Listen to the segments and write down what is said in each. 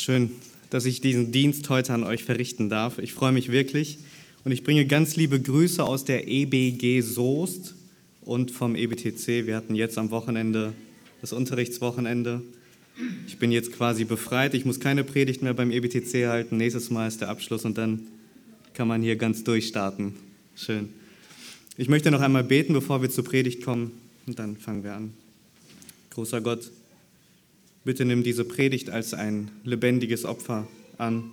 Schön, dass ich diesen Dienst heute an euch verrichten darf. Ich freue mich wirklich und ich bringe ganz liebe Grüße aus der EBG Soest und vom EBTC. Wir hatten jetzt am Wochenende das Unterrichtswochenende. Ich bin jetzt quasi befreit. Ich muss keine Predigt mehr beim EBTC halten. Nächstes Mal ist der Abschluss und dann kann man hier ganz durchstarten. Schön. Ich möchte noch einmal beten, bevor wir zur Predigt kommen und dann fangen wir an. Großer Gott, Bitte nimm diese Predigt als ein lebendiges Opfer an.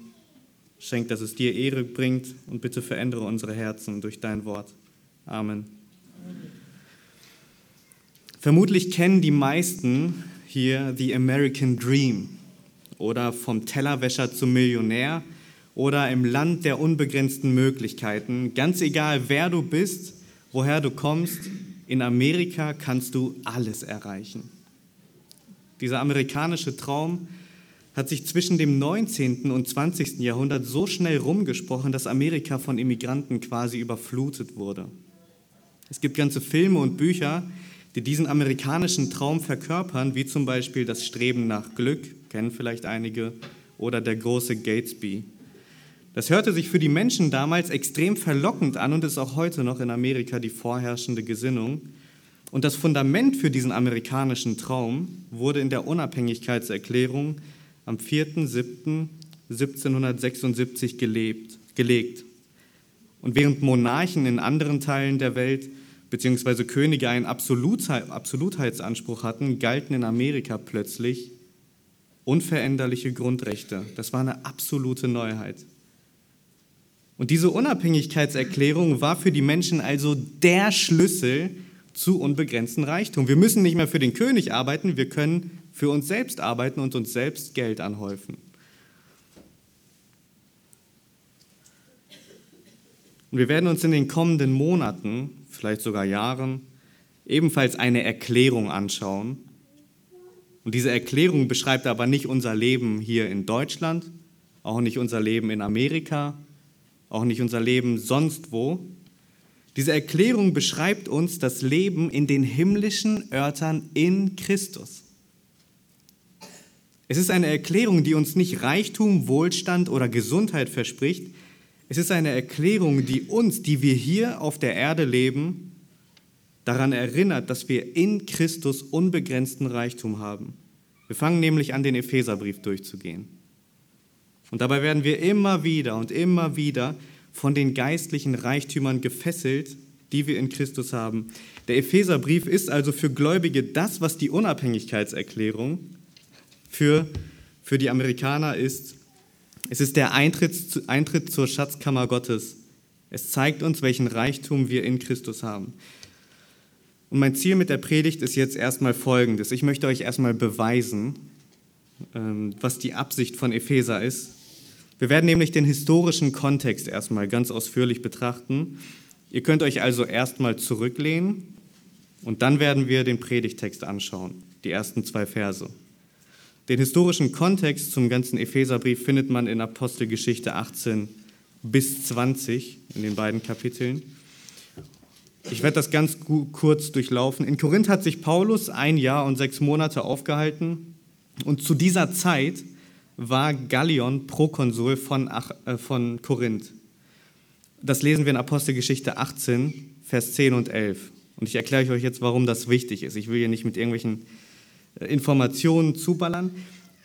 Schenk, dass es dir Ehre bringt und bitte verändere unsere Herzen durch dein Wort. Amen. Vermutlich kennen die meisten hier The American Dream oder vom Tellerwäscher zum Millionär oder im Land der unbegrenzten Möglichkeiten. Ganz egal, wer du bist, woher du kommst, in Amerika kannst du alles erreichen. Dieser amerikanische Traum hat sich zwischen dem 19. und 20. Jahrhundert so schnell rumgesprochen, dass Amerika von Immigranten quasi überflutet wurde. Es gibt ganze Filme und Bücher, die diesen amerikanischen Traum verkörpern, wie zum Beispiel das Streben nach Glück, kennen vielleicht einige, oder der große Gatesby. Das hörte sich für die Menschen damals extrem verlockend an und ist auch heute noch in Amerika die vorherrschende Gesinnung. Und das Fundament für diesen amerikanischen Traum wurde in der Unabhängigkeitserklärung am 4.7.1776 gelebt, gelegt. Und während Monarchen in anderen Teilen der Welt bzw. Könige einen Absolutheitsanspruch hatten, galten in Amerika plötzlich unveränderliche Grundrechte. Das war eine absolute Neuheit. Und diese Unabhängigkeitserklärung war für die Menschen also der Schlüssel zu unbegrenzten Reichtum. Wir müssen nicht mehr für den König arbeiten, wir können für uns selbst arbeiten und uns selbst Geld anhäufen. Und wir werden uns in den kommenden Monaten, vielleicht sogar Jahren, ebenfalls eine Erklärung anschauen. Und diese Erklärung beschreibt aber nicht unser Leben hier in Deutschland, auch nicht unser Leben in Amerika, auch nicht unser Leben sonst wo, diese Erklärung beschreibt uns das Leben in den himmlischen Örtern in Christus. Es ist eine Erklärung, die uns nicht Reichtum, Wohlstand oder Gesundheit verspricht. Es ist eine Erklärung, die uns, die wir hier auf der Erde leben, daran erinnert, dass wir in Christus unbegrenzten Reichtum haben. Wir fangen nämlich an, den Epheserbrief durchzugehen. Und dabei werden wir immer wieder und immer wieder von den geistlichen Reichtümern gefesselt, die wir in Christus haben. Der Epheserbrief ist also für Gläubige das, was die Unabhängigkeitserklärung für, für die Amerikaner ist. Es ist der Eintritt, Eintritt zur Schatzkammer Gottes. Es zeigt uns, welchen Reichtum wir in Christus haben. Und mein Ziel mit der Predigt ist jetzt erstmal folgendes. Ich möchte euch erstmal beweisen, ähm, was die Absicht von Epheser ist. Wir werden nämlich den historischen Kontext erstmal ganz ausführlich betrachten. Ihr könnt euch also erstmal zurücklehnen und dann werden wir den Predigtext anschauen, die ersten zwei Verse. Den historischen Kontext zum ganzen Epheserbrief findet man in Apostelgeschichte 18 bis 20 in den beiden Kapiteln. Ich werde das ganz kurz durchlaufen. In Korinth hat sich Paulus ein Jahr und sechs Monate aufgehalten und zu dieser Zeit war Gallion Prokonsul von, äh, von Korinth. Das lesen wir in Apostelgeschichte 18, Vers 10 und 11. Und ich erkläre euch jetzt, warum das wichtig ist. Ich will hier nicht mit irgendwelchen äh, Informationen zuballern.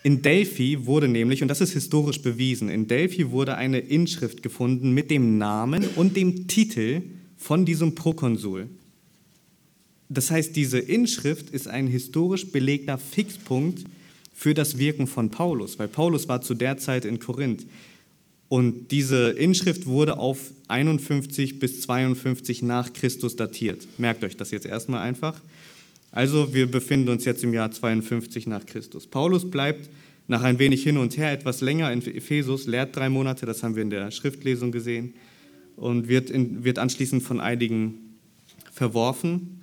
In Delphi wurde nämlich, und das ist historisch bewiesen, in Delphi wurde eine Inschrift gefunden mit dem Namen und dem Titel von diesem Prokonsul. Das heißt, diese Inschrift ist ein historisch belegter Fixpunkt für das Wirken von Paulus, weil Paulus war zu der Zeit in Korinth. Und diese Inschrift wurde auf 51 bis 52 nach Christus datiert. Merkt euch das jetzt erstmal einfach. Also wir befinden uns jetzt im Jahr 52 nach Christus. Paulus bleibt nach ein wenig hin und her etwas länger in Ephesus, lehrt drei Monate, das haben wir in der Schriftlesung gesehen, und wird, in, wird anschließend von einigen verworfen.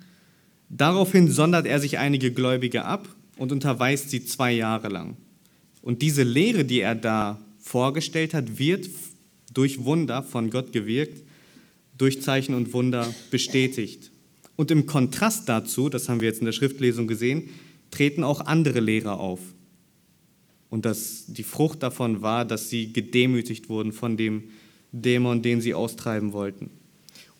Daraufhin sondert er sich einige Gläubige ab und unterweist sie zwei Jahre lang. Und diese Lehre, die er da vorgestellt hat, wird durch Wunder von Gott gewirkt, durch Zeichen und Wunder bestätigt. Und im Kontrast dazu, das haben wir jetzt in der Schriftlesung gesehen, treten auch andere Lehrer auf. Und dass die Frucht davon war, dass sie gedemütigt wurden von dem Dämon, den sie austreiben wollten.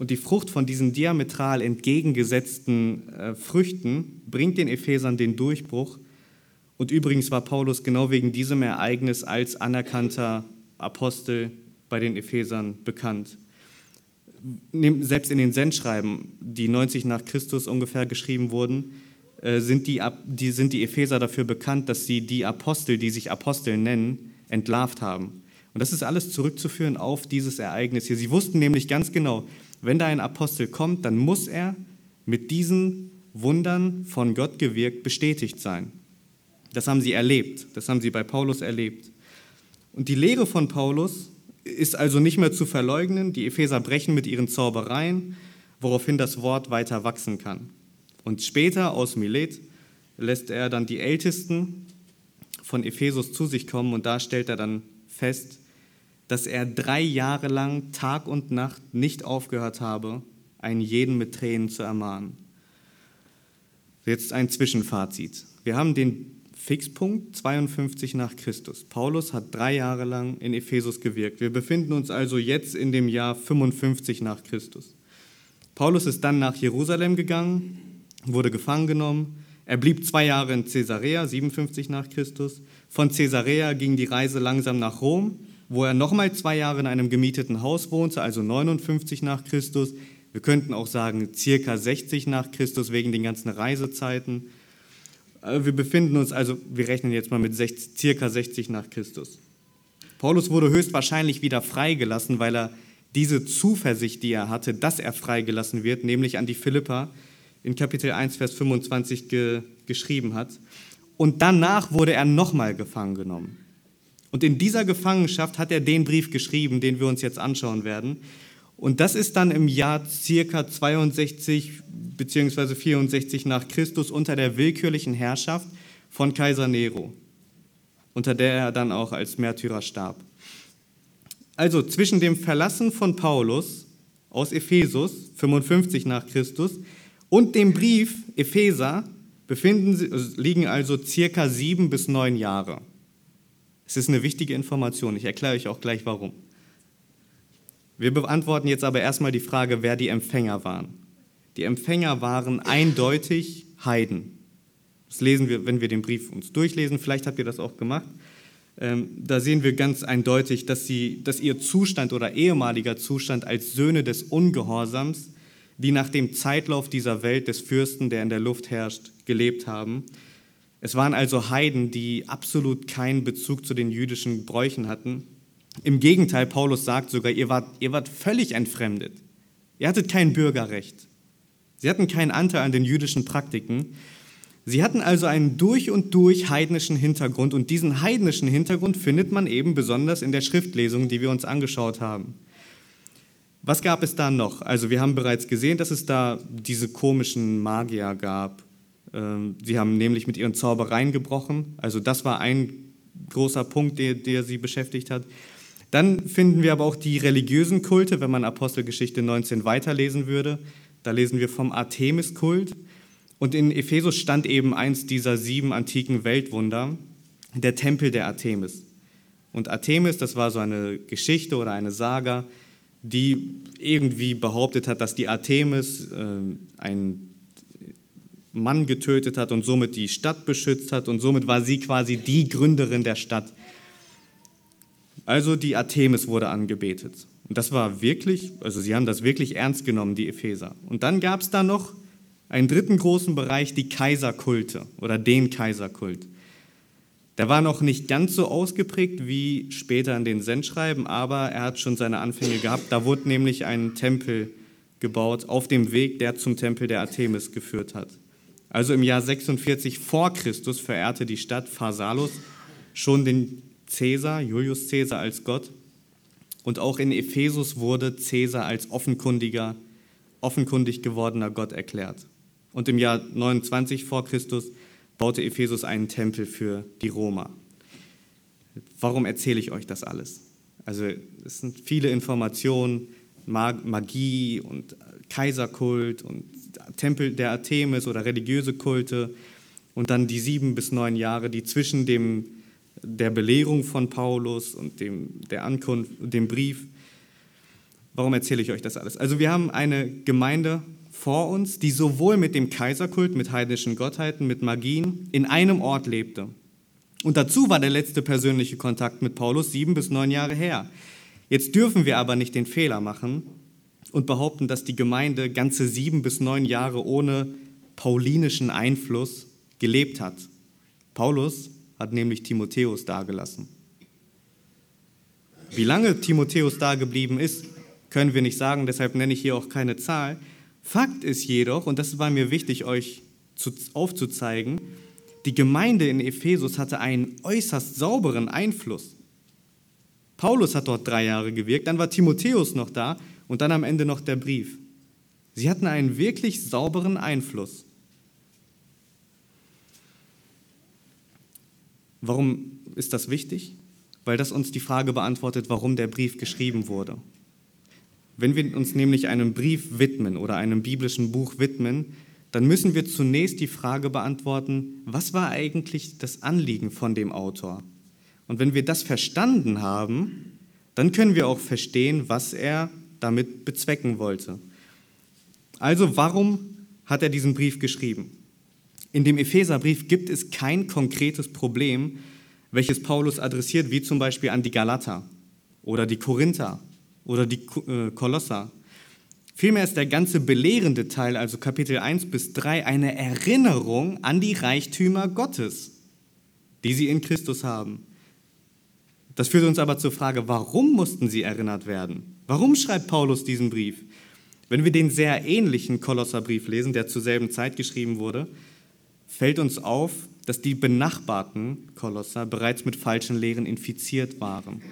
Und die Frucht von diesen diametral entgegengesetzten äh, Früchten bringt den Ephesern den Durchbruch. Und übrigens war Paulus genau wegen diesem Ereignis als anerkannter Apostel bei den Ephesern bekannt. Selbst in den Sendschreiben, die 90 nach Christus ungefähr geschrieben wurden, äh, sind die, die, sind die Epheser dafür bekannt, dass sie die Apostel, die sich Apostel nennen, entlarvt haben. Und das ist alles zurückzuführen auf dieses Ereignis hier. Sie wussten nämlich ganz genau, wenn da ein Apostel kommt, dann muss er mit diesen Wundern von Gott gewirkt bestätigt sein. Das haben sie erlebt, das haben sie bei Paulus erlebt. Und die Lehre von Paulus ist also nicht mehr zu verleugnen. Die Epheser brechen mit ihren Zaubereien, woraufhin das Wort weiter wachsen kann. Und später aus Milet lässt er dann die Ältesten von Ephesus zu sich kommen und da stellt er dann fest, dass er drei Jahre lang Tag und Nacht nicht aufgehört habe, einen jeden mit Tränen zu ermahnen. Jetzt ein Zwischenfazit. Wir haben den Fixpunkt 52 nach Christus. Paulus hat drei Jahre lang in Ephesus gewirkt. Wir befinden uns also jetzt in dem Jahr 55 nach Christus. Paulus ist dann nach Jerusalem gegangen, wurde gefangen genommen. Er blieb zwei Jahre in Caesarea, 57 nach Christus. Von Caesarea ging die Reise langsam nach Rom, wo er nochmal zwei Jahre in einem gemieteten Haus wohnte, also 59 nach Christus. Wir könnten auch sagen circa 60 nach Christus wegen den ganzen Reisezeiten. Äh, wir befinden uns also, wir rechnen jetzt mal mit 60, circa 60 nach Christus. Paulus wurde höchstwahrscheinlich wieder freigelassen, weil er diese Zuversicht, die er hatte, dass er freigelassen wird, nämlich an die Philippa, in Kapitel 1, Vers 25 ge, geschrieben hat. Und danach wurde er nochmal gefangen genommen. Und in dieser Gefangenschaft hat er den Brief geschrieben, den wir uns jetzt anschauen werden. Und das ist dann im Jahr circa 62 bzw. 64 nach Christus unter der willkürlichen Herrschaft von Kaiser Nero, unter der er dann auch als Märtyrer starb. Also zwischen dem Verlassen von Paulus aus Ephesus 55 nach Christus und dem Brief Epheser befinden, liegen also circa sieben bis neun Jahre. Es ist eine wichtige Information. Ich erkläre euch auch gleich warum. Wir beantworten jetzt aber erstmal die Frage, wer die Empfänger waren. Die Empfänger waren eindeutig Heiden. Das lesen wir, wenn wir den Brief uns durchlesen. Vielleicht habt ihr das auch gemacht. Ähm, da sehen wir ganz eindeutig, dass, sie, dass ihr Zustand oder ehemaliger Zustand als Söhne des Ungehorsams die nach dem Zeitlauf dieser Welt des Fürsten, der in der Luft herrscht, gelebt haben. Es waren also Heiden, die absolut keinen Bezug zu den jüdischen Bräuchen hatten. Im Gegenteil, Paulus sagt sogar, ihr wart, ihr wart völlig entfremdet. Ihr hattet kein Bürgerrecht. Sie hatten keinen Anteil an den jüdischen Praktiken. Sie hatten also einen durch und durch heidnischen Hintergrund und diesen heidnischen Hintergrund findet man eben besonders in der Schriftlesung, die wir uns angeschaut haben. Was gab es da noch? Also wir haben bereits gesehen, dass es da diese komischen Magier gab. Ähm, sie haben nämlich mit ihren Zaubereien gebrochen. Also das war ein großer Punkt, der, der sie beschäftigt hat. Dann finden wir aber auch die religiösen Kulte, wenn man Apostelgeschichte 19 weiterlesen würde. Da lesen wir vom Artemis-Kult. Und in Ephesus stand eben eins dieser sieben antiken Weltwunder, der Tempel der Artemis. Und Artemis, das war so eine Geschichte oder eine Saga, die irgendwie behauptet hat, dass die Artemis äh, einen Mann getötet hat und somit die Stadt beschützt hat und somit war sie quasi die Gründerin der Stadt. Also die Artemis wurde angebetet. Und das war wirklich, also sie haben das wirklich ernst genommen, die Epheser. Und dann gab es da noch einen dritten großen Bereich, die Kaiserkulte oder den Kaiserkult. Der war noch nicht ganz so ausgeprägt wie später in den Sendschreiben, aber er hat schon seine Anfänge gehabt. Da wurde nämlich ein Tempel gebaut auf dem Weg, der zum Tempel der Artemis geführt hat. Also im Jahr 46 vor Christus verehrte die Stadt Pharsalus schon den Cäsar, Julius Cäsar als Gott. Und auch in Ephesus wurde Cäsar als offenkundiger, offenkundig gewordener Gott erklärt. Und im Jahr 29 vor Christus baute Ephesus einen Tempel für die Roma. Warum erzähle ich euch das alles? Also es sind viele Informationen, Magie und Kaiserkult und Tempel der Artemis oder religiöse Kulte und dann die sieben bis neun Jahre, die zwischen dem der Belehrung von Paulus und dem, der Ankunft, dem Brief. Warum erzähle ich euch das alles? Also wir haben eine Gemeinde vor uns, die sowohl mit dem Kaiserkult, mit heidnischen Gottheiten, mit Magien in einem Ort lebte. Und dazu war der letzte persönliche Kontakt mit Paulus sieben bis neun Jahre her. Jetzt dürfen wir aber nicht den Fehler machen und behaupten, dass die Gemeinde ganze sieben bis neun Jahre ohne paulinischen Einfluss gelebt hat. Paulus hat nämlich Timotheus dagelassen. Wie lange Timotheus da geblieben ist, können wir nicht sagen, deshalb nenne ich hier auch keine Zahl. Fakt ist jedoch, und das war mir wichtig, euch aufzuzeigen, die Gemeinde in Ephesus hatte einen äußerst sauberen Einfluss. Paulus hat dort drei Jahre gewirkt, dann war Timotheus noch da und dann am Ende noch der Brief. Sie hatten einen wirklich sauberen Einfluss. Warum ist das wichtig? Weil das uns die Frage beantwortet, warum der Brief geschrieben wurde. Wenn wir uns nämlich einem Brief widmen oder einem biblischen Buch widmen, dann müssen wir zunächst die Frage beantworten, was war eigentlich das Anliegen von dem Autor? Und wenn wir das verstanden haben, dann können wir auch verstehen, was er damit bezwecken wollte. Also warum hat er diesen Brief geschrieben? In dem Epheserbrief gibt es kein konkretes Problem, welches Paulus adressiert, wie zum Beispiel an die Galater oder die Korinther oder die äh, Kolosser Vielmehr ist der ganze belehrende Teil, also Kapitel 1 bis 3, eine Erinnerung an die Reichtümer Gottes, die sie in Christus haben. Das führt uns aber zur Frage, warum mussten sie erinnert werden? Warum schreibt Paulus diesen Brief? Wenn wir den sehr ähnlichen Kolosserbrief lesen, der zur selben Zeit geschrieben wurde, fällt uns auf, dass die benachbarten Kolosser bereits mit falschen Lehren infiziert waren.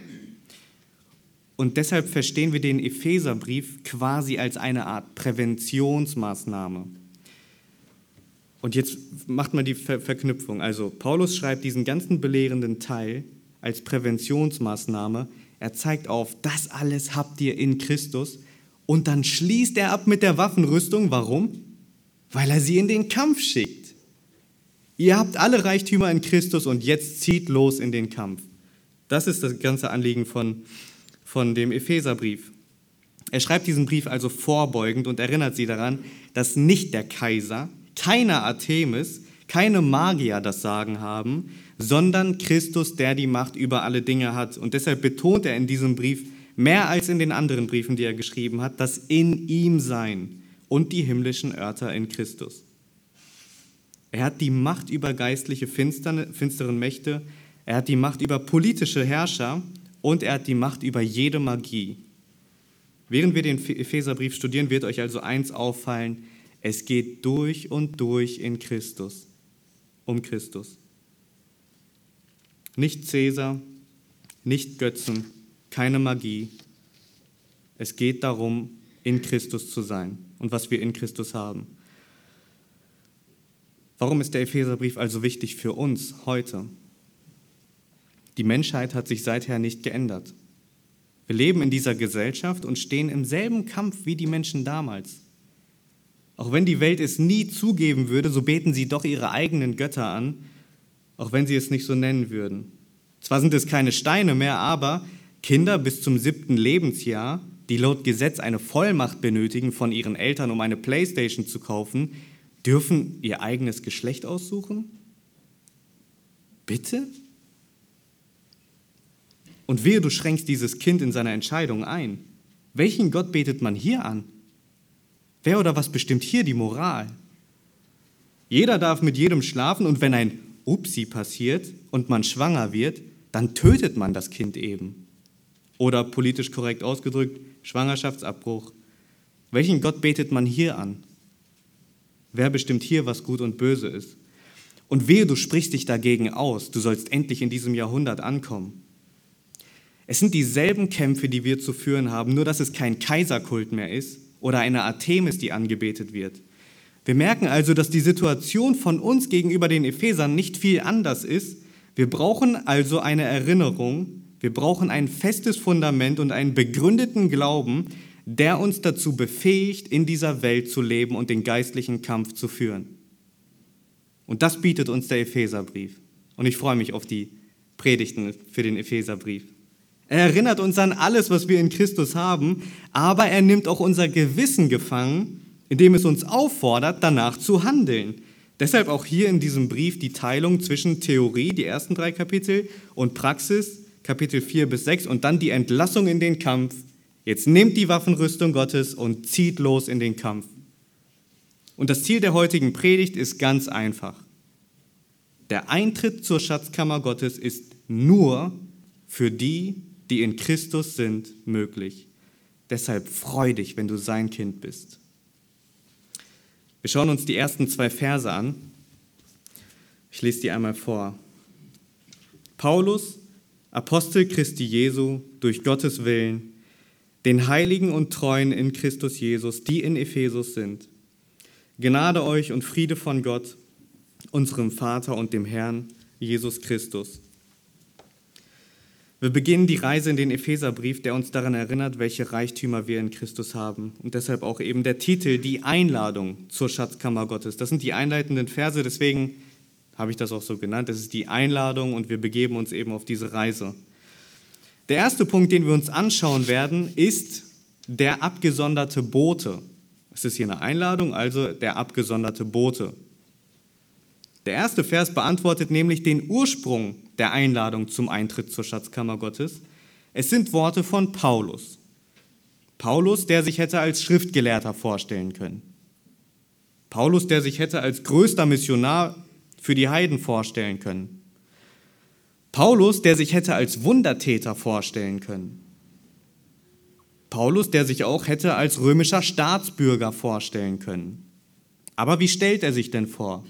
Und deshalb verstehen wir den Epheserbrief quasi als eine Art Präventionsmaßnahme. Und jetzt macht man die Ver Verknüpfung. Also Paulus schreibt diesen ganzen belehrenden Teil als Präventionsmaßnahme. Er zeigt auf, das alles habt ihr in Christus. Und dann schließt er ab mit der Waffenrüstung. Warum? Weil er sie in den Kampf schickt. Ihr habt alle Reichtümer in Christus und jetzt zieht los in den Kampf. Das ist das ganze Anliegen von von dem Epheserbrief. Er schreibt diesen Brief also vorbeugend und erinnert sie daran, dass nicht der Kaiser, keiner Artemis, keine Magier das Sagen haben, sondern Christus, der die Macht über alle Dinge hat. Und deshalb betont er in diesem Brief mehr als in den anderen Briefen, die er geschrieben hat, das in ihm Sein und die himmlischen Örter in Christus. Er hat die Macht über geistliche finsteren Mächte, er hat die Macht über politische Herrscher und er hat die Macht über jede Magie. Während wir den Epheserbrief studieren, wird euch also eins auffallen, es geht durch und durch in Christus, um Christus. Nicht Cäsar, nicht Götzen, keine Magie. Es geht darum, in Christus zu sein und was wir in Christus haben. Warum ist der Epheserbrief also wichtig für uns heute? Die Menschheit hat sich seither nicht geändert. Wir leben in dieser Gesellschaft und stehen im selben Kampf wie die Menschen damals. Auch wenn die Welt es nie zugeben würde, so beten sie doch ihre eigenen Götter an, auch wenn sie es nicht so nennen würden. Zwar sind es keine Steine mehr, aber Kinder bis zum siebten Lebensjahr, die laut Gesetz eine Vollmacht benötigen von ihren Eltern, um eine Playstation zu kaufen, dürfen ihr eigenes Geschlecht aussuchen? Bitte? Und wehe, du schränkst dieses Kind in seiner Entscheidung ein. Welchen Gott betet man hier an? Wer oder was bestimmt hier die Moral? Jeder darf mit jedem schlafen und wenn ein Upsi passiert und man schwanger wird, dann tötet man das Kind eben. Oder politisch korrekt ausgedrückt, Schwangerschaftsabbruch. Welchen Gott betet man hier an? Wer bestimmt hier, was gut und böse ist? Und wehe, du sprichst dich dagegen aus, du sollst endlich in diesem Jahrhundert ankommen. Es sind dieselben Kämpfe, die wir zu führen haben, nur dass es kein Kaiserkult mehr ist oder eine Artemis, die angebetet wird. Wir merken also, dass die Situation von uns gegenüber den Ephesern nicht viel anders ist. Wir brauchen also eine Erinnerung, wir brauchen ein festes Fundament und einen begründeten Glauben, der uns dazu befähigt, in dieser Welt zu leben und den geistlichen Kampf zu führen. Und das bietet uns der Epheserbrief. Und ich freue mich auf die Predigten für den Epheserbrief. Er erinnert uns an alles, was wir in Christus haben, aber er nimmt auch unser Gewissen gefangen, indem es uns auffordert, danach zu handeln. Deshalb auch hier in diesem Brief die Teilung zwischen Theorie, die ersten drei Kapitel, und Praxis, Kapitel 4 bis 6, und dann die Entlassung in den Kampf. Jetzt nehmt die Waffenrüstung Gottes und zieht los in den Kampf. Und das Ziel der heutigen Predigt ist ganz einfach. Der Eintritt zur Schatzkammer Gottes ist nur für die, die in Christus sind, möglich. Deshalb freu dich, wenn du sein Kind bist. Wir schauen uns die ersten zwei Verse an. Ich lese die einmal vor. Paulus, Apostel Christi Jesu, durch Gottes Willen, den Heiligen und Treuen in Christus Jesus, die in Ephesus sind. Gnade euch und Friede von Gott, unserem Vater und dem Herrn Jesus Christus. Wir beginnen die Reise in den Epheserbrief, der uns daran erinnert, welche Reichtümer wir in Christus haben. Und deshalb auch eben der Titel, die Einladung zur Schatzkammer Gottes. Das sind die einleitenden Verse, deswegen habe ich das auch so genannt. Das ist die Einladung und wir begeben uns eben auf diese Reise. Der erste Punkt, den wir uns anschauen werden, ist der abgesonderte Bote. Es ist hier eine Einladung, also der abgesonderte Bote. Der erste Vers beantwortet nämlich den Ursprung der Einladung zum Eintritt zur Schatzkammer Gottes. Es sind Worte von Paulus. Paulus, der sich hätte als Schriftgelehrter vorstellen können. Paulus, der sich hätte als größter Missionar für die Heiden vorstellen können. Paulus, der sich hätte als Wundertäter vorstellen können. Paulus, der sich auch hätte als römischer Staatsbürger vorstellen können. Aber wie stellt er sich denn vor?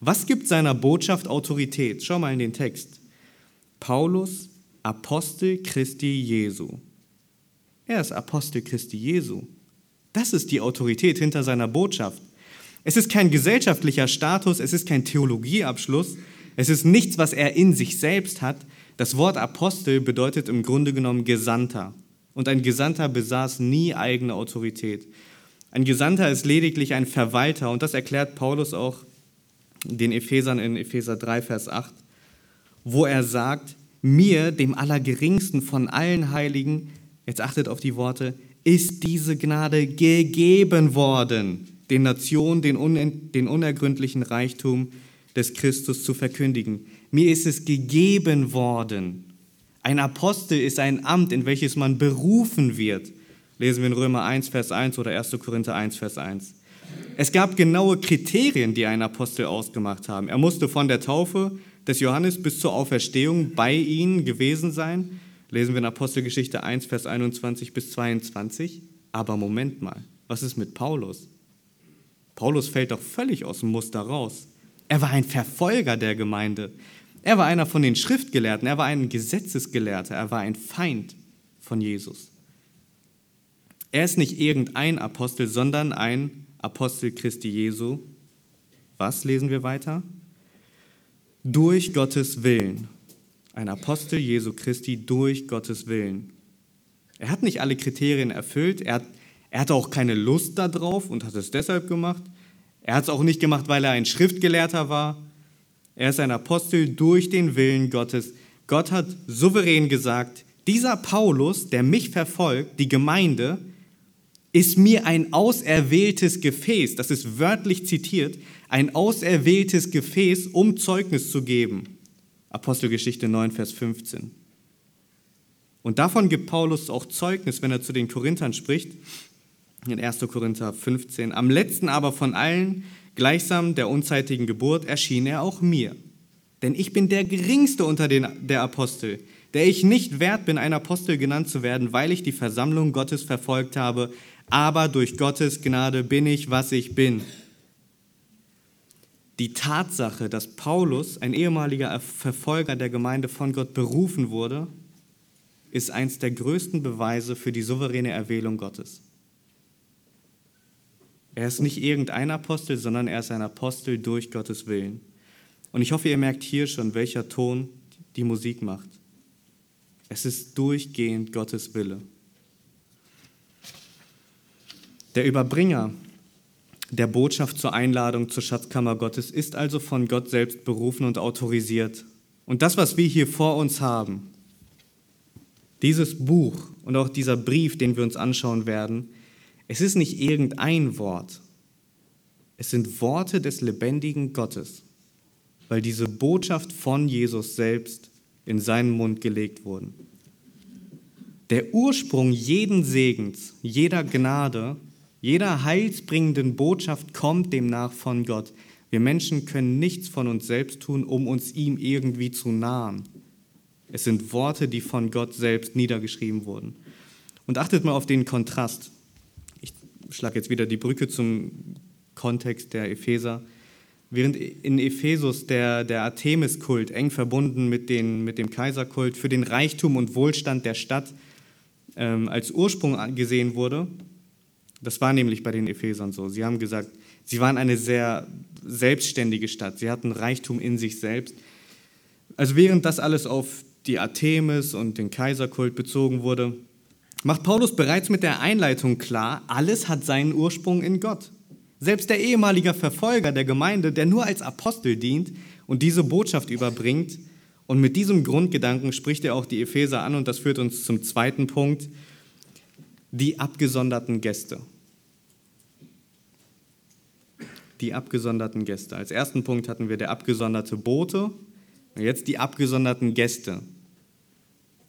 Was gibt seiner Botschaft Autorität? Schau mal in den Text. Paulus, Apostel Christi Jesu. Er ist Apostel Christi Jesu. Das ist die Autorität hinter seiner Botschaft. Es ist kein gesellschaftlicher Status, es ist kein Theologieabschluss, es ist nichts, was er in sich selbst hat. Das Wort Apostel bedeutet im Grunde genommen Gesandter. Und ein Gesandter besaß nie eigene Autorität. Ein Gesandter ist lediglich ein Verwalter und das erklärt Paulus auch den Ephesern in Epheser 3, Vers 8, wo er sagt, mir, dem Allergeringsten von allen Heiligen, jetzt achtet auf die Worte, ist diese Gnade gegeben worden, den Nationen den, un den unergründlichen Reichtum des Christus zu verkündigen. Mir ist es gegeben worden. Ein Apostel ist ein Amt, in welches man berufen wird. Lesen wir in Römer 1, Vers 1 oder 1. Korinther 1, Vers 1. Es gab genaue Kriterien, die ein Apostel ausgemacht haben. Er musste von der Taufe des Johannes bis zur Auferstehung bei ihnen gewesen sein. Lesen wir in Apostelgeschichte 1, Vers 21 bis 22. Aber Moment mal, was ist mit Paulus? Paulus fällt doch völlig aus dem Muster raus. Er war ein Verfolger der Gemeinde. Er war einer von den Schriftgelehrten. Er war ein Gesetzesgelehrter. Er war ein Feind von Jesus. Er ist nicht irgendein Apostel, sondern ein Apostel Christi Jesu. Was lesen wir weiter? Durch Gottes Willen. Ein Apostel Jesu Christi durch Gottes Willen. Er hat nicht alle Kriterien erfüllt. Er, er hatte auch keine Lust darauf und hat es deshalb gemacht. Er hat es auch nicht gemacht, weil er ein Schriftgelehrter war. Er ist ein Apostel durch den Willen Gottes. Gott hat souverän gesagt, dieser Paulus, der mich verfolgt, die Gemeinde, ist mir ein auserwähltes Gefäß, das ist wörtlich zitiert, ein auserwähltes Gefäß, um Zeugnis zu geben. Apostelgeschichte 9, Vers 15. Und davon gibt Paulus auch Zeugnis, wenn er zu den Korinthern spricht, in 1. Korinther 15. Am letzten aber von allen, gleichsam der unzeitigen Geburt, erschien er auch mir. Denn ich bin der geringste unter den, der Apostel, der ich nicht wert bin, ein Apostel genannt zu werden, weil ich die Versammlung Gottes verfolgt habe, aber durch Gottes Gnade bin ich, was ich bin. Die Tatsache, dass Paulus, ein ehemaliger Verfolger der Gemeinde von Gott, berufen wurde, ist eines der größten Beweise für die souveräne Erwählung Gottes. Er ist nicht irgendein Apostel, sondern er ist ein Apostel durch Gottes Willen. Und ich hoffe, ihr merkt hier schon, welcher Ton die Musik macht. Es ist durchgehend Gottes Wille. Der Überbringer der Botschaft zur Einladung zur Schatzkammer Gottes ist also von Gott selbst berufen und autorisiert. Und das, was wir hier vor uns haben, dieses Buch und auch dieser Brief, den wir uns anschauen werden, es ist nicht irgendein Wort. Es sind Worte des lebendigen Gottes, weil diese Botschaft von Jesus selbst in seinen Mund gelegt wurden. Der Ursprung jeden Segens, jeder Gnade, jeder heilsbringenden Botschaft kommt demnach von Gott. Wir Menschen können nichts von uns selbst tun, um uns ihm irgendwie zu nahen. Es sind Worte, die von Gott selbst niedergeschrieben wurden. Und achtet mal auf den Kontrast. Ich schlage jetzt wieder die Brücke zum Kontext der Epheser. Während in Ephesus der, der Artemis-Kult eng verbunden mit, den, mit dem Kaiserkult für den Reichtum und Wohlstand der Stadt ähm, als Ursprung gesehen wurde, das war nämlich bei den Ephesern so. Sie haben gesagt, sie waren eine sehr selbstständige Stadt. Sie hatten Reichtum in sich selbst. Also während das alles auf die Artemis und den Kaiserkult bezogen wurde, macht Paulus bereits mit der Einleitung klar, alles hat seinen Ursprung in Gott. Selbst der ehemalige Verfolger der Gemeinde, der nur als Apostel dient und diese Botschaft überbringt, und mit diesem Grundgedanken spricht er auch die Epheser an und das führt uns zum zweiten Punkt, die abgesonderten Gäste. Die abgesonderten Gäste. Als ersten Punkt hatten wir der abgesonderte Bote und jetzt die abgesonderten Gäste.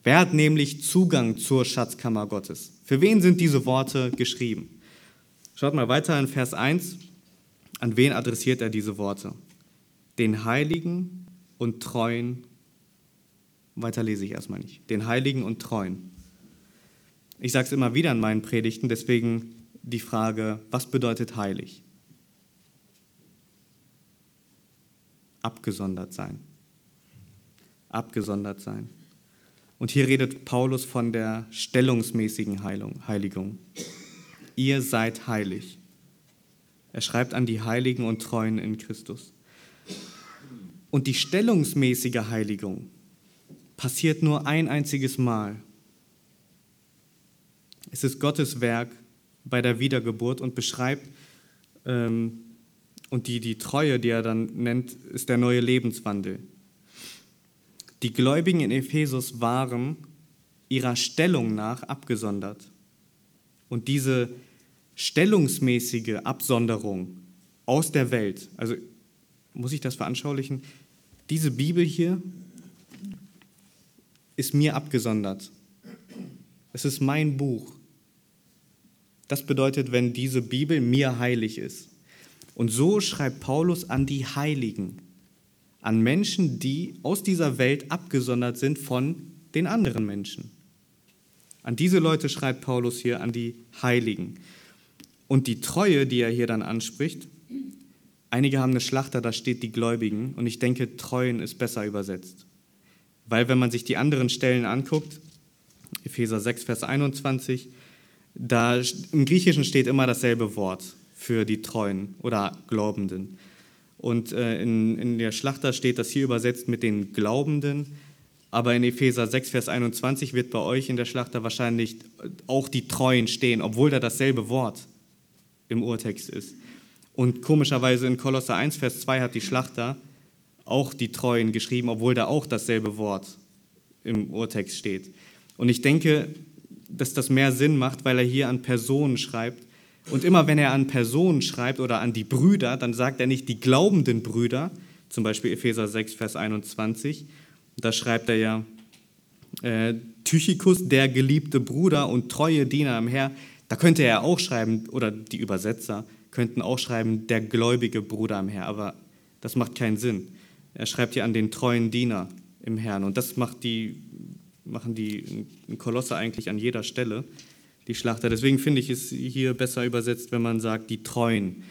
Wer hat nämlich Zugang zur Schatzkammer Gottes? Für wen sind diese Worte geschrieben? Schaut mal weiter in Vers 1. An wen adressiert er diese Worte? Den Heiligen und Treuen. Weiter lese ich erstmal nicht. Den Heiligen und Treuen. Ich sage es immer wieder in meinen Predigten, deswegen die Frage, was bedeutet heilig? Abgesondert sein. Abgesondert sein. Und hier redet Paulus von der stellungsmäßigen Heilung, Heiligung ihr seid heilig. Er schreibt an die Heiligen und Treuen in Christus. Und die stellungsmäßige Heiligung passiert nur ein einziges Mal. Es ist Gottes Werk bei der Wiedergeburt und beschreibt, ähm, und die, die Treue, die er dann nennt, ist der neue Lebenswandel. Die Gläubigen in Ephesus waren ihrer Stellung nach abgesondert. Und diese stellungsmäßige Absonderung aus der Welt. Also muss ich das veranschaulichen? Diese Bibel hier ist mir abgesondert. Es ist mein Buch. Das bedeutet, wenn diese Bibel mir heilig ist. Und so schreibt Paulus an die Heiligen, an Menschen, die aus dieser Welt abgesondert sind von den anderen Menschen. An diese Leute schreibt Paulus hier, an die Heiligen. Und die Treue, die er hier dann anspricht, einige haben eine Schlachter, da steht die Gläubigen. Und ich denke, Treuen ist besser übersetzt. Weil wenn man sich die anderen Stellen anguckt, Epheser 6, Vers 21, da im Griechischen steht immer dasselbe Wort für die Treuen oder Glaubenden. Und äh, in, in der Schlachter steht das hier übersetzt mit den Glaubenden. Aber in Epheser 6, Vers 21 wird bei euch in der Schlachter wahrscheinlich auch die Treuen stehen, obwohl da dasselbe Wort im Urtext ist. Und komischerweise in Kolosser 1, Vers 2 hat die Schlachter auch die Treuen geschrieben, obwohl da auch dasselbe Wort im Urtext steht. Und ich denke, dass das mehr Sinn macht, weil er hier an Personen schreibt. Und immer wenn er an Personen schreibt oder an die Brüder, dann sagt er nicht die glaubenden Brüder, zum Beispiel Epheser 6, Vers 21. Da schreibt er ja, äh, Tychicus, der geliebte Bruder und treue Diener im Herr, da könnte er auch schreiben, oder die Übersetzer könnten auch schreiben, der gläubige Bruder im Herrn, aber das macht keinen Sinn. Er schreibt hier an den treuen Diener im Herrn und das macht die, machen die Kolosse eigentlich an jeder Stelle, die Schlachter. Deswegen finde ich es hier besser übersetzt, wenn man sagt, die Treuen.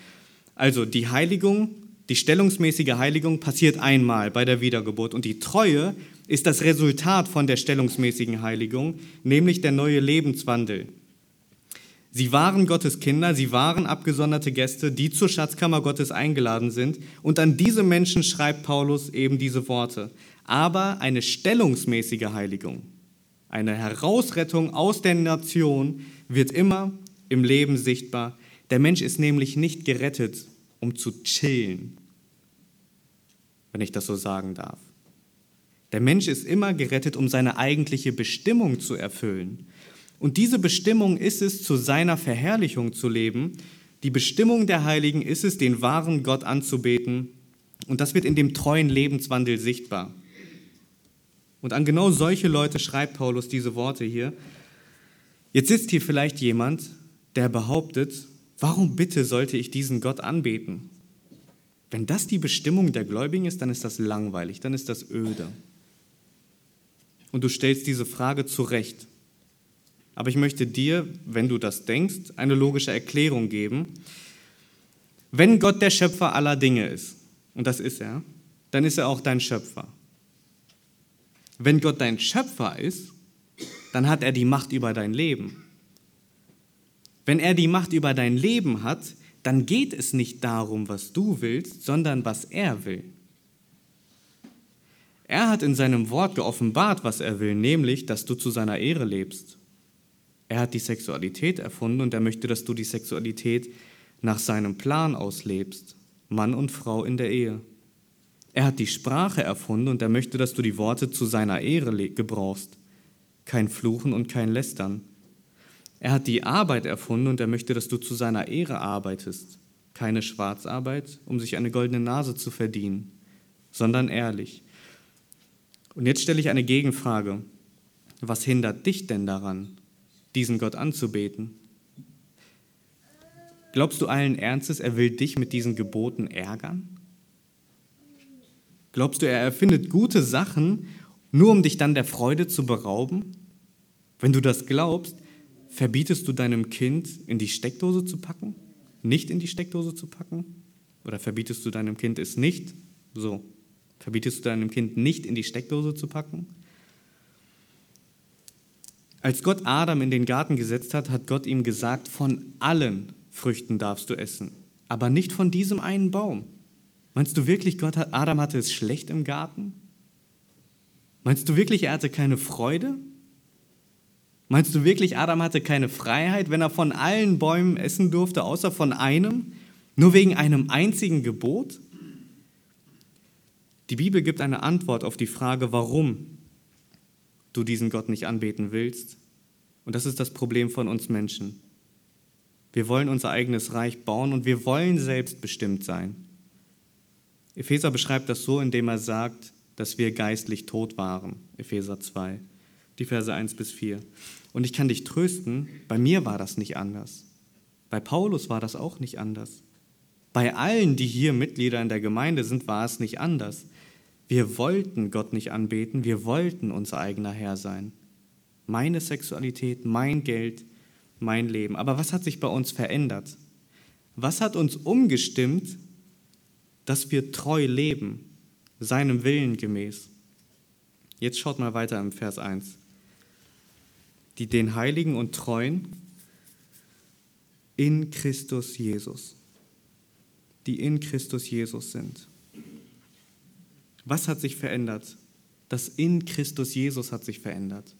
Also die Heiligung, die stellungsmäßige Heiligung passiert einmal bei der Wiedergeburt und die Treue ist das Resultat von der stellungsmäßigen Heiligung, nämlich der neue Lebenswandel. Sie waren Gottes Kinder, sie waren abgesonderte Gäste, die zur Schatzkammer Gottes eingeladen sind. Und an diese Menschen schreibt Paulus eben diese Worte. Aber eine stellungsmäßige Heiligung, eine Herausrettung aus der Nation wird immer im Leben sichtbar. Der Mensch ist nämlich nicht gerettet, um zu chillen, wenn ich das so sagen darf. Der Mensch ist immer gerettet, um seine eigentliche Bestimmung zu erfüllen. Und diese Bestimmung ist es, zu seiner Verherrlichung zu leben. Die Bestimmung der Heiligen ist es, den wahren Gott anzubeten. Und das wird in dem treuen Lebenswandel sichtbar. Und an genau solche Leute schreibt Paulus diese Worte hier. Jetzt sitzt hier vielleicht jemand, der behauptet, warum bitte sollte ich diesen Gott anbeten? Wenn das die Bestimmung der Gläubigen ist, dann ist das langweilig, dann ist das öde. Und du stellst diese Frage zurecht. Aber ich möchte dir, wenn du das denkst, eine logische Erklärung geben. Wenn Gott der Schöpfer aller Dinge ist, und das ist er, dann ist er auch dein Schöpfer. Wenn Gott dein Schöpfer ist, dann hat er die Macht über dein Leben. Wenn er die Macht über dein Leben hat, dann geht es nicht darum, was du willst, sondern was er will. Er hat in seinem Wort geoffenbart, was er will, nämlich, dass du zu seiner Ehre lebst. Er hat die Sexualität erfunden und er möchte, dass du die Sexualität nach seinem Plan auslebst, Mann und Frau in der Ehe. Er hat die Sprache erfunden und er möchte, dass du die Worte zu seiner Ehre gebrauchst, kein Fluchen und kein Lästern. Er hat die Arbeit erfunden und er möchte, dass du zu seiner Ehre arbeitest, keine Schwarzarbeit, um sich eine goldene Nase zu verdienen, sondern ehrlich. Und jetzt stelle ich eine Gegenfrage. Was hindert dich denn daran, diesen Gott anzubeten? Glaubst du allen Ernstes, er will dich mit diesen Geboten ärgern? Glaubst du, er erfindet gute Sachen, nur um dich dann der Freude zu berauben? Wenn du das glaubst, verbietest du deinem Kind in die Steckdose zu packen? Nicht in die Steckdose zu packen? Oder verbietest du deinem Kind es nicht? So, Verbietest du deinem Kind nicht in die Steckdose zu packen? Als Gott Adam in den Garten gesetzt hat, hat Gott ihm gesagt, von allen Früchten darfst du essen, aber nicht von diesem einen Baum. Meinst du wirklich, Gott hat, Adam hatte es schlecht im Garten? Meinst du wirklich, er hatte keine Freude? Meinst du wirklich, Adam hatte keine Freiheit, wenn er von allen Bäumen essen durfte, außer von einem? Nur wegen einem einzigen Gebot? Die Bibel gibt eine Antwort auf die Frage, warum du diesen Gott nicht anbeten willst. Und das ist das Problem von uns Menschen. Wir wollen unser eigenes Reich bauen und wir wollen selbstbestimmt sein. Epheser beschreibt das so, indem er sagt, dass wir geistlich tot waren. Epheser 2, die Verse 1 bis 4. Und ich kann dich trösten, bei mir war das nicht anders. Bei Paulus war das auch nicht anders. Bei allen, die hier Mitglieder in der Gemeinde sind, war es nicht anders. Wir wollten Gott nicht anbeten, wir wollten unser eigener Herr sein. Meine Sexualität, mein Geld, mein Leben. Aber was hat sich bei uns verändert? Was hat uns umgestimmt, dass wir treu leben, seinem Willen gemäß? Jetzt schaut mal weiter im Vers 1. Die den Heiligen und Treuen in Christus Jesus. Die in Christus Jesus sind. Was hat sich verändert? Das in Christus Jesus hat sich verändert.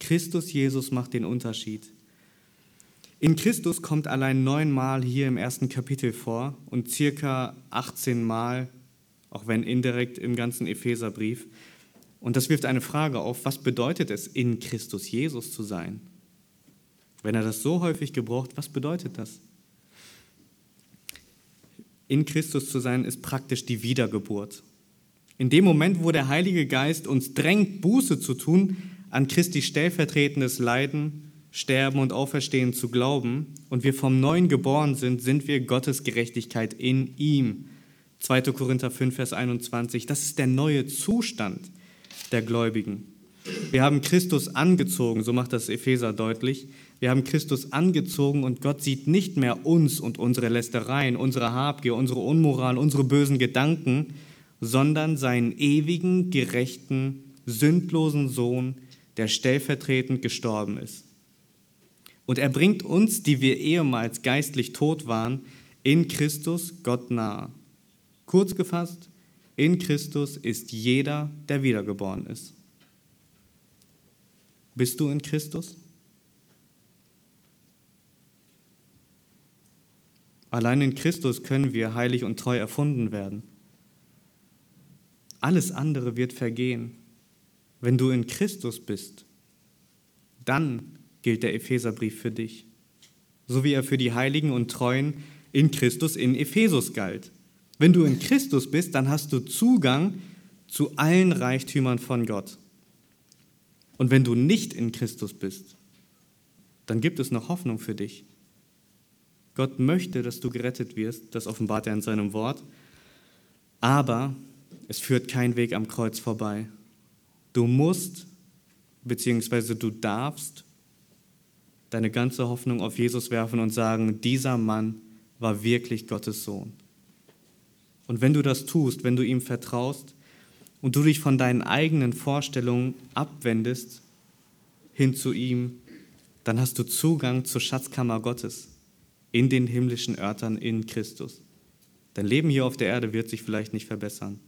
Christus Jesus macht den Unterschied. In Christus kommt allein neunmal hier im ersten Kapitel vor und circa 18 Mal, auch wenn indirekt im ganzen Epheserbrief. Und das wirft eine Frage auf, was bedeutet es, in Christus Jesus zu sein? Wenn er das so häufig gebraucht, was bedeutet das? In Christus zu sein ist praktisch die Wiedergeburt. In dem Moment, wo der Heilige Geist uns drängt, Buße zu tun, an Christi stellvertretendes Leiden, Sterben und Auferstehen zu glauben und wir vom Neuen geboren sind, sind wir Gottes Gerechtigkeit in ihm. 2. Korinther 5, Vers 21. Das ist der neue Zustand der Gläubigen. Wir haben Christus angezogen, so macht das Epheser deutlich. Wir haben Christus angezogen und Gott sieht nicht mehr uns und unsere Lästereien, unsere Habgier, unsere Unmoral, unsere bösen Gedanken, sondern seinen ewigen, gerechten, sündlosen Sohn, der stellvertretend gestorben ist. Und er bringt uns, die wir ehemals geistlich tot waren, in Christus Gott nahe. Kurz gefasst, in Christus ist jeder, der wiedergeboren ist. Bist du in Christus? Allein in Christus können wir heilig und treu erfunden werden. Alles andere wird vergehen. wenn du in Christus bist, dann gilt der Epheserbrief für dich, so wie er für die Heiligen und Treuen in Christus in Ephesus galt. Wenn du in Christus bist, dann hast du Zugang zu allen Reichtümern von Gott. Und wenn du nicht in Christus bist, dann gibt es noch Hoffnung für dich. Gott möchte, dass du gerettet wirst, das offenbart er in seinem Wort, aber es führt kein Weg am Kreuz vorbei. Du musst, beziehungsweise du darfst, deine ganze Hoffnung auf Jesus werfen und sagen, dieser Mann war wirklich Gottes Sohn. Und wenn du das tust, wenn du ihm vertraust und du dich von deinen eigenen Vorstellungen abwendest hin zu ihm, dann hast du Zugang zur Schatzkammer Gottes in den himmlischen Örtern in Christus. Dein Leben hier auf der Erde wird sich vielleicht nicht verbessern,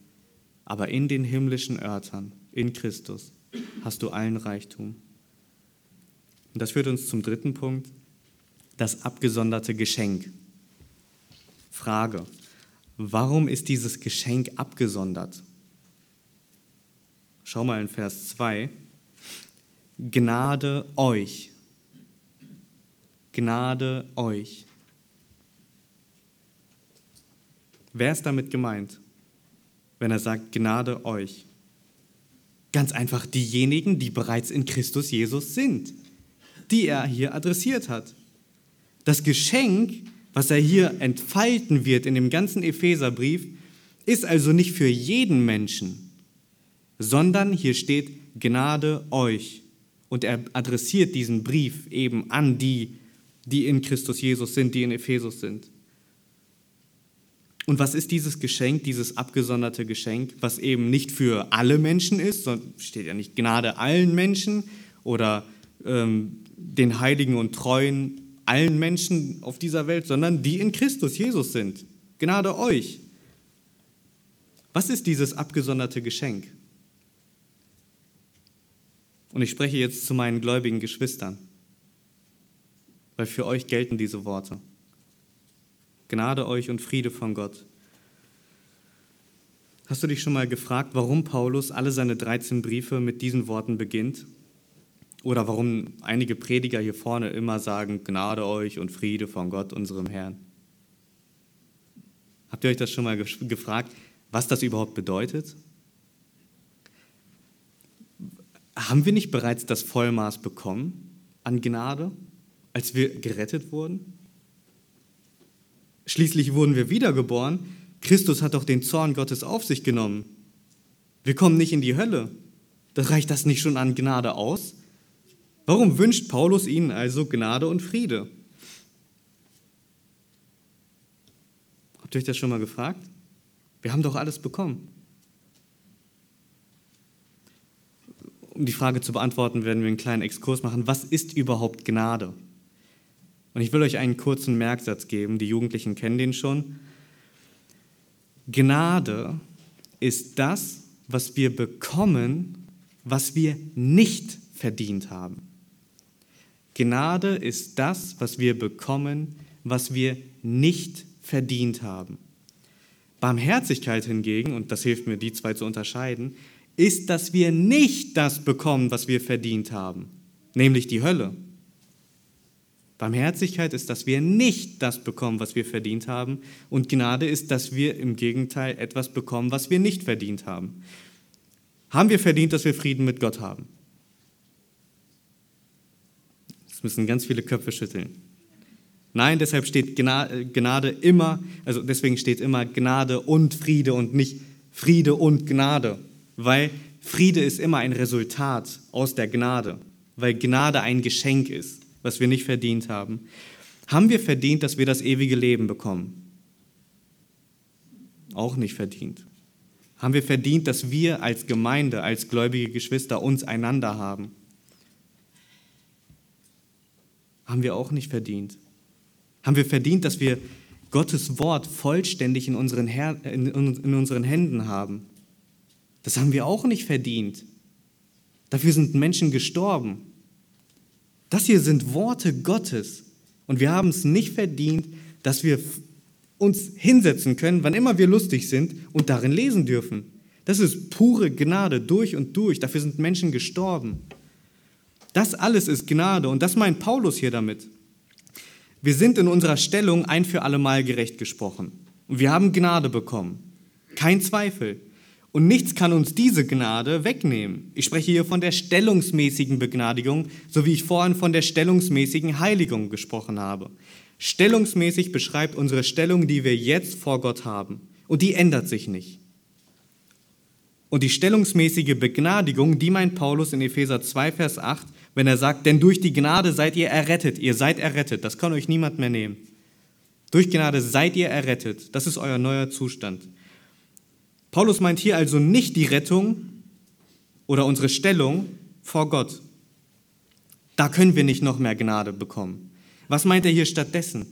aber in den himmlischen Örtern in Christus hast du allen Reichtum. Und das führt uns zum dritten Punkt, das abgesonderte Geschenk. Frage, warum ist dieses Geschenk abgesondert? Schau mal in Vers 2. Gnade euch. Gnade euch. Wer ist damit gemeint, wenn er sagt Gnade euch? Ganz einfach diejenigen, die bereits in Christus Jesus sind, die er hier adressiert hat. Das Geschenk, was er hier entfalten wird in dem ganzen Epheserbrief, ist also nicht für jeden Menschen, sondern hier steht Gnade euch. Und er adressiert diesen Brief eben an die, die in Christus Jesus sind, die in Ephesus sind. Und was ist dieses Geschenk, dieses abgesonderte Geschenk, was eben nicht für alle Menschen ist, sondern steht ja nicht Gnade allen Menschen oder ähm, den Heiligen und Treuen allen Menschen auf dieser Welt, sondern die in Christus Jesus sind. Gnade euch. Was ist dieses abgesonderte Geschenk? Und ich spreche jetzt zu meinen gläubigen Geschwistern, weil für euch gelten diese Worte. Gnade euch und Friede von Gott. Hast du dich schon mal gefragt, warum Paulus alle seine 13 Briefe mit diesen Worten beginnt? Oder warum einige Prediger hier vorne immer sagen, Gnade euch und Friede von Gott, unserem Herrn? Habt ihr euch das schon mal gefragt, was das überhaupt bedeutet? Haben wir nicht bereits das Vollmaß bekommen an Gnade, als wir gerettet wurden? Schließlich wurden wir wiedergeboren. Christus hat doch den Zorn Gottes auf sich genommen. Wir kommen nicht in die Hölle. Reicht das nicht schon an Gnade aus? Warum wünscht Paulus ihnen also Gnade und Friede? Habt ihr euch das schon mal gefragt? Wir haben doch alles bekommen. Um die Frage zu beantworten, werden wir einen kleinen Exkurs machen. Was ist überhaupt Gnade? Und ich will euch einen kurzen Merksatz geben, die Jugendlichen kennen den schon. Gnade ist das, was wir bekommen, was wir nicht verdient haben. Gnade ist das, was wir bekommen, was wir nicht verdient haben. Barmherzigkeit hingegen, und das hilft mir, die zwei zu unterscheiden, ist, dass wir nicht das bekommen, was wir verdient haben, nämlich die Hölle. Barmherzigkeit ist, dass wir nicht das bekommen, was wir verdient haben. Und Gnade ist, dass wir im Gegenteil etwas bekommen, was wir nicht verdient haben. Haben wir verdient, dass wir Frieden mit Gott haben? Das müssen ganz viele Köpfe schütteln. Nein, deshalb steht Gnade immer, also deswegen steht immer Gnade und Friede und nicht Friede und Gnade, weil Friede ist immer ein Resultat aus der Gnade, weil Gnade ein Geschenk ist was wir nicht verdient haben, haben wir verdient, dass wir das ewige Leben bekommen? Auch nicht verdient. Haben wir verdient, dass wir als Gemeinde, als gläubige Geschwister uns einander haben? Haben wir auch nicht verdient. Haben wir verdient, dass wir Gottes Wort vollständig in unseren, Her in, in unseren Händen haben? Das haben wir auch nicht verdient. Dafür sind Menschen gestorben. Das hier sind Worte Gottes. Und wir haben es nicht verdient, dass wir uns hinsetzen können, wann immer wir lustig sind und darin lesen dürfen. Das ist pure Gnade durch und durch. Dafür sind Menschen gestorben. Das alles ist Gnade und das meint Paulus hier damit. Wir sind in unserer Stellung ein für alle Mal gerecht gesprochen und wir haben Gnade bekommen. Kein Zweifel. Und nichts kann uns diese Gnade wegnehmen. Ich spreche hier von der stellungsmäßigen Begnadigung, so wie ich vorhin von der stellungsmäßigen Heiligung gesprochen habe. Stellungsmäßig beschreibt unsere Stellung, die wir jetzt vor Gott haben. Und die ändert sich nicht. Und die stellungsmäßige Begnadigung, die meint Paulus in Epheser 2, Vers 8, wenn er sagt, denn durch die Gnade seid ihr errettet, ihr seid errettet, das kann euch niemand mehr nehmen. Durch Gnade seid ihr errettet, das ist euer neuer Zustand. Paulus meint hier also nicht die Rettung oder unsere Stellung vor Gott. Da können wir nicht noch mehr Gnade bekommen. Was meint er hier stattdessen?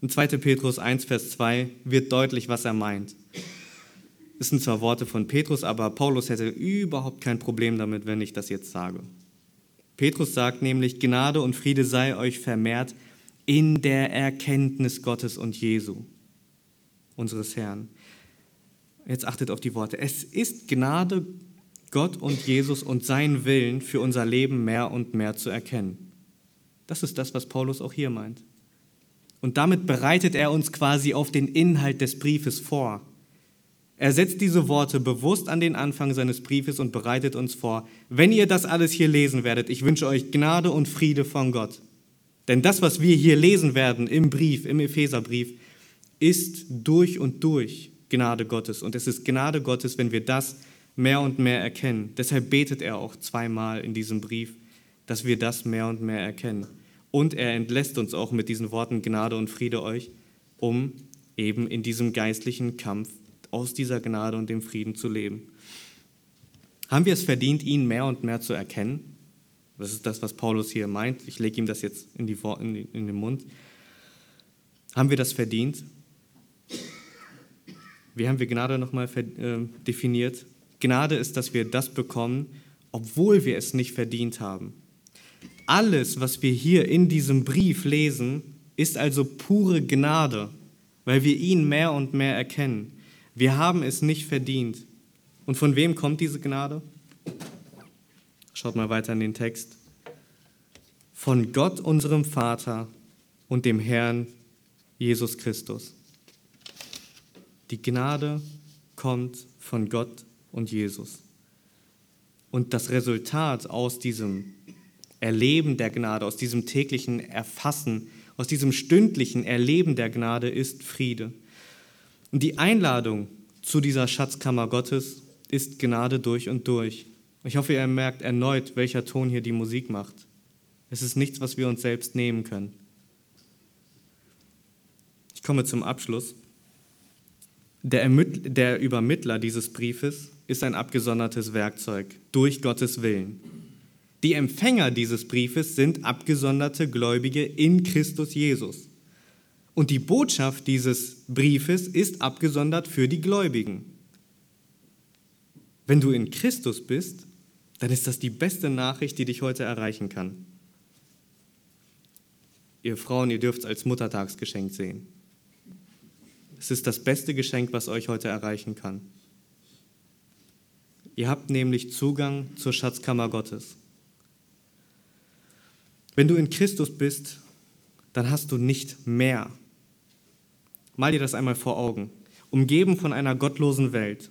In 2. Petrus 1, Vers 2 wird deutlich, was er meint. Es sind zwar Worte von Petrus, aber Paulus hätte überhaupt kein Problem damit, wenn ich das jetzt sage. Petrus sagt nämlich, Gnade und Friede sei euch vermehrt in der Erkenntnis Gottes und Jesu, unseres Herrn. Jetzt achtet auf die Worte. Es ist Gnade, Gott und Jesus und sein Willen für unser Leben mehr und mehr zu erkennen. Das ist das, was Paulus auch hier meint. Und damit bereitet er uns quasi auf den Inhalt des Briefes vor. Er setzt diese Worte bewusst an den Anfang seines Briefes und bereitet uns vor, wenn ihr das alles hier lesen werdet, ich wünsche euch Gnade und Friede von Gott. Denn das, was wir hier lesen werden im Brief, im Epheserbrief, ist durch und durch Gnade Gottes. Und es ist Gnade Gottes, wenn wir das mehr und mehr erkennen. Deshalb betet er auch zweimal in diesem Brief, dass wir das mehr und mehr erkennen. Und er entlässt uns auch mit diesen Worten Gnade und Friede euch, um eben in diesem geistlichen Kampf aus dieser Gnade und dem Frieden zu leben. Haben wir es verdient, ihn mehr und mehr zu erkennen? Das ist das, was Paulus hier meint. Ich lege ihm das jetzt in, die, in, in den Mund. Haben wir das verdient? Wie haben wir Gnade nochmal äh, definiert? Gnade ist, dass wir das bekommen, obwohl wir es nicht verdient haben. Alles, was wir hier in diesem Brief lesen, ist also pure Gnade, weil wir ihn mehr und mehr erkennen. Wir haben es nicht verdient. Und von wem kommt diese Gnade? Schaut mal weiter in den Text. Von Gott, unserem Vater und dem Herrn Jesus Christus. Die Gnade kommt von Gott und Jesus. Und das Resultat aus diesem Erleben der Gnade, aus diesem täglichen Erfassen, aus diesem stündlichen Erleben der Gnade ist Friede. Und die Einladung zu dieser Schatzkammer Gottes ist Gnade durch und durch. Ich hoffe, ihr merkt erneut, welcher Ton hier die Musik macht. Es ist nichts, was wir uns selbst nehmen können. Ich komme zum Abschluss. Der, der Übermittler dieses Briefes ist ein abgesondertes Werkzeug durch Gottes Willen. Die Empfänger dieses Briefes sind abgesonderte Gläubige in Christus Jesus. Und die Botschaft dieses Briefes ist abgesondert für die Gläubigen. Wenn du in Christus bist, dann ist das die beste Nachricht, die dich heute erreichen kann. Ihr Frauen, ihr dürft es als Muttertagsgeschenk sehen. Es ist das beste Geschenk, was euch heute erreichen kann. Ihr habt nämlich Zugang zur Schatzkammer Gottes. Wenn du in Christus bist, dann hast du nicht mehr. Mal dir das einmal vor Augen. Umgeben von einer gottlosen Welt,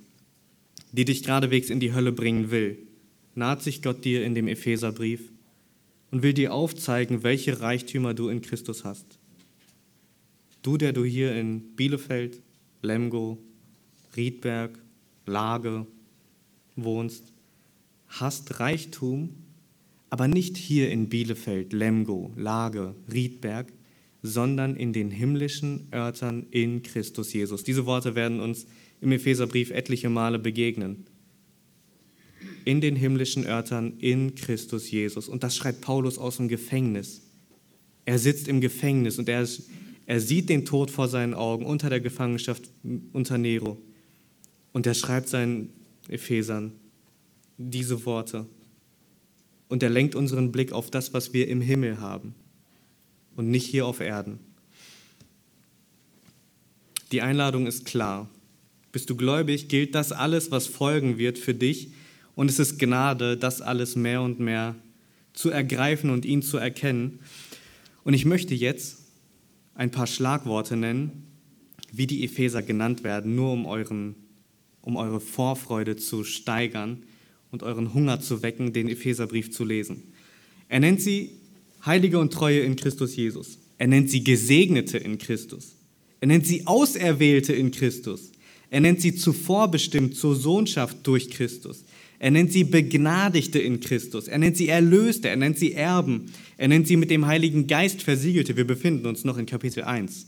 die dich geradewegs in die Hölle bringen will, naht sich Gott dir in dem Epheserbrief und will dir aufzeigen, welche Reichtümer du in Christus hast. Du, der du hier in Bielefeld, Lemgo, Riedberg, Lage wohnst, hast Reichtum, aber nicht hier in Bielefeld, Lemgo, Lage, Riedberg, sondern in den himmlischen Örtern in Christus Jesus. Diese Worte werden uns im Epheserbrief etliche Male begegnen. In den himmlischen Örtern in Christus Jesus. Und das schreibt Paulus aus dem Gefängnis. Er sitzt im Gefängnis und er er sieht den Tod vor seinen Augen unter der Gefangenschaft unter Nero. Und er schreibt seinen Ephesern diese Worte. Und er lenkt unseren Blick auf das, was wir im Himmel haben und nicht hier auf Erden. Die Einladung ist klar. bist du gläubig, gilt das alles, was folgen wird für dich. Und es ist Gnade, das alles mehr und mehr zu ergreifen und ihn zu erkennen. Und ich möchte jetzt ein paar Schlagworte nennen, wie die Epheser genannt werden, nur um, euren, um eure Vorfreude zu steigern und euren Hunger zu wecken, den Epheserbrief zu lesen. Er nennt sie Heilige und Treue in Christus Jesus. Er nennt sie Gesegnete in Christus. Er nennt sie Auserwählte in Christus. Er nennt sie zuvor bestimmt zur Sohnschaft durch Christus. Er nennt sie Begnadigte in Christus. Er nennt sie Erlöste. Er nennt sie Erben. Er nennt sie mit dem Heiligen Geist Versiegelte. Wir befinden uns noch in Kapitel 1.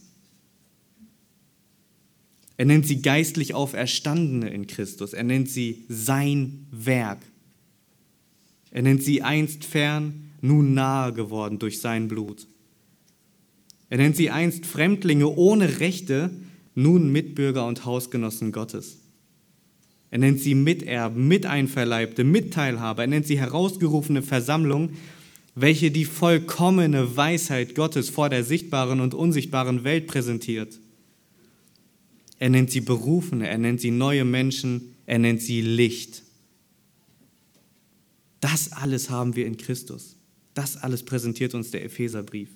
Er nennt sie geistlich Auferstandene in Christus. Er nennt sie sein Werk. Er nennt sie einst fern, nun nahe geworden durch sein Blut. Er nennt sie einst Fremdlinge ohne Rechte, nun Mitbürger und Hausgenossen Gottes. Er nennt sie Miterben, Miteinverleibte, Mitteilhaber. Er nennt sie herausgerufene Versammlung, welche die vollkommene Weisheit Gottes vor der sichtbaren und unsichtbaren Welt präsentiert. Er nennt sie Berufene, er nennt sie neue Menschen, er nennt sie Licht. Das alles haben wir in Christus. Das alles präsentiert uns der Epheserbrief.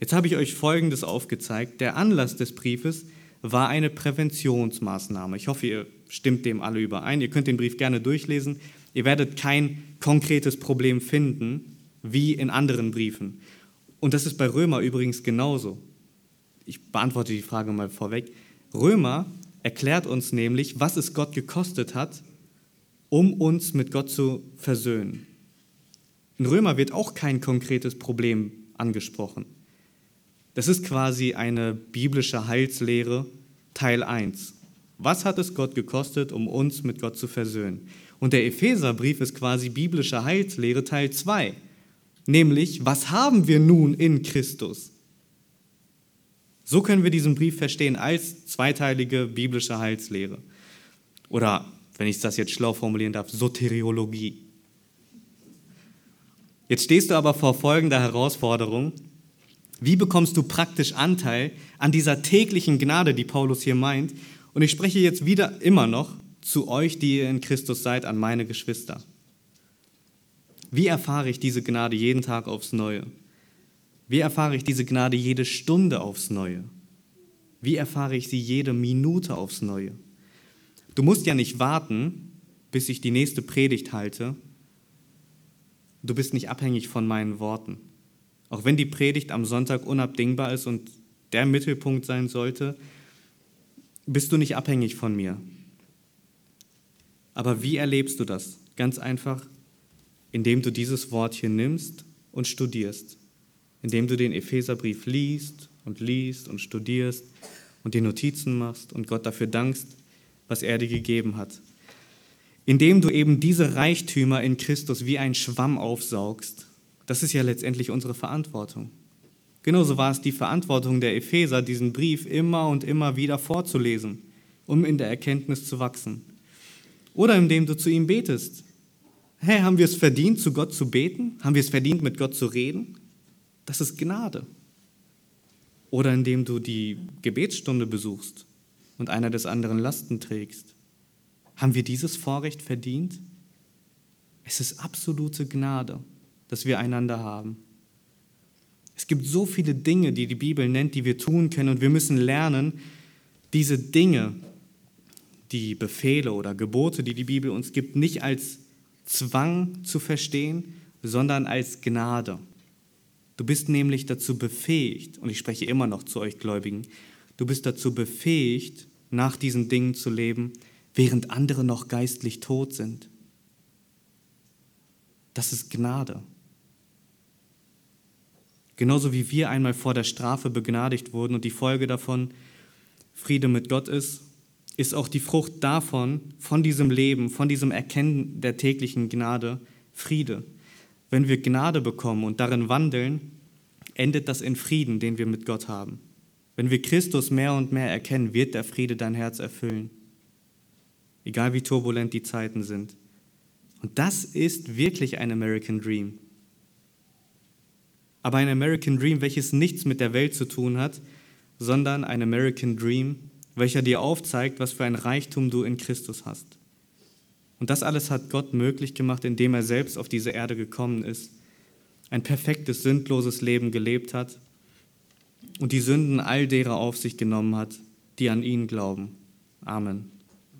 Jetzt habe ich euch Folgendes aufgezeigt. Der Anlass des Briefes war eine Präventionsmaßnahme. Ich hoffe, ihr stimmt dem alle überein. Ihr könnt den Brief gerne durchlesen. Ihr werdet kein konkretes Problem finden, wie in anderen Briefen. Und das ist bei Römer übrigens genauso. Ich beantworte die Frage mal vorweg. Römer erklärt uns nämlich, was es Gott gekostet hat, um uns mit Gott zu versöhnen. In Römer wird auch kein konkretes Problem angesprochen. Das ist quasi eine biblische Heilslehre Teil 1. Was hat es Gott gekostet, um uns mit Gott zu versöhnen? Und der Epheserbrief ist quasi biblische Heilslehre Teil 2. Nämlich, was haben wir nun in Christus? So können wir diesen Brief verstehen als zweiteilige biblische Heilslehre. Oder, wenn ich das jetzt schlau formulieren darf, Soteriologie. Jetzt stehst du aber vor folgender Herausforderung. Wie bekommst du praktisch Anteil an dieser täglichen Gnade, die Paulus hier meint? Und ich spreche jetzt wieder immer noch zu euch, die ihr in Christus seid, an meine Geschwister. Wie erfahre ich diese Gnade jeden Tag aufs Neue? Wie erfahre ich diese Gnade jede Stunde aufs Neue? Wie erfahre ich sie jede Minute aufs Neue? Du musst ja nicht warten, bis ich die nächste Predigt halte. Du bist nicht abhängig von meinen Worten. Auch wenn die Predigt am Sonntag unabdingbar ist und der Mittelpunkt sein sollte, bist du nicht abhängig von mir. Aber wie erlebst du das? Ganz einfach, indem du dieses Wort hier nimmst und studierst indem du den Epheserbrief liest und liest und studierst und dir Notizen machst und Gott dafür dankst, was er dir gegeben hat. Indem du eben diese Reichtümer in Christus wie ein Schwamm aufsaugst, das ist ja letztendlich unsere Verantwortung. Genauso war es die Verantwortung der Epheser, diesen Brief immer und immer wieder vorzulesen, um in der Erkenntnis zu wachsen. Oder indem du zu ihm betest. Hey, haben wir es verdient, zu Gott zu beten? Haben wir es verdient, mit Gott zu reden? Das ist Gnade. Oder indem du die Gebetsstunde besuchst und einer des anderen Lasten trägst. Haben wir dieses Vorrecht verdient? Es ist absolute Gnade, dass wir einander haben. Es gibt so viele Dinge, die die Bibel nennt, die wir tun können und wir müssen lernen, diese Dinge, die Befehle oder Gebote, die die Bibel uns gibt, nicht als Zwang zu verstehen, sondern als Gnade. Du bist nämlich dazu befähigt, und ich spreche immer noch zu euch Gläubigen, du bist dazu befähigt, nach diesen Dingen zu leben, während andere noch geistlich tot sind. Das ist Gnade. Genauso wie wir einmal vor der Strafe begnadigt wurden und die Folge davon Friede mit Gott ist, ist auch die Frucht davon, von diesem Leben, von diesem Erkennen der täglichen Gnade, Friede. Wenn wir Gnade bekommen und darin wandeln, endet das in Frieden, den wir mit Gott haben. Wenn wir Christus mehr und mehr erkennen, wird der Friede dein Herz erfüllen. Egal wie turbulent die Zeiten sind. Und das ist wirklich ein American Dream. Aber ein American Dream, welches nichts mit der Welt zu tun hat, sondern ein American Dream, welcher dir aufzeigt, was für ein Reichtum du in Christus hast. Und das alles hat Gott möglich gemacht, indem er selbst auf diese Erde gekommen ist, ein perfektes, sündloses Leben gelebt hat und die Sünden all derer auf sich genommen hat, die an ihn glauben. Amen.